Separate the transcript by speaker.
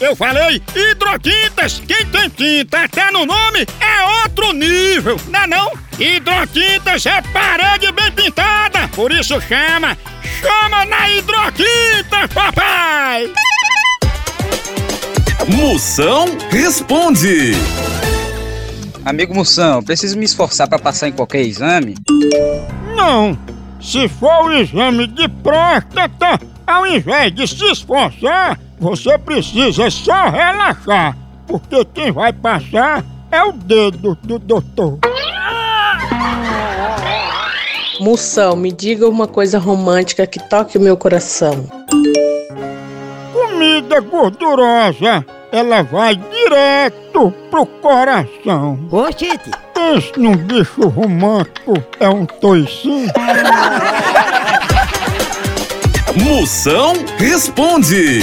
Speaker 1: Eu falei hidrotintas. Quem tem tinta até no nome é outro nível, não é não? Hidrotintas é parede bem pintada, por isso chama. Chama na hidrotinta, papai!
Speaker 2: Moção responde.
Speaker 3: Amigo Moção, preciso me esforçar para passar em qualquer exame?
Speaker 1: Não. Se for o exame de próstata, ao invés de se esforçar, você precisa só relaxar, porque quem vai passar é o dedo do doutor.
Speaker 4: Moção, me diga uma coisa romântica que toque o meu coração.
Speaker 1: Comida gordurosa, ela vai direto pro coração.
Speaker 5: Oxente!
Speaker 1: Pense num bicho romântico, é um toicinho.
Speaker 2: Moção responde.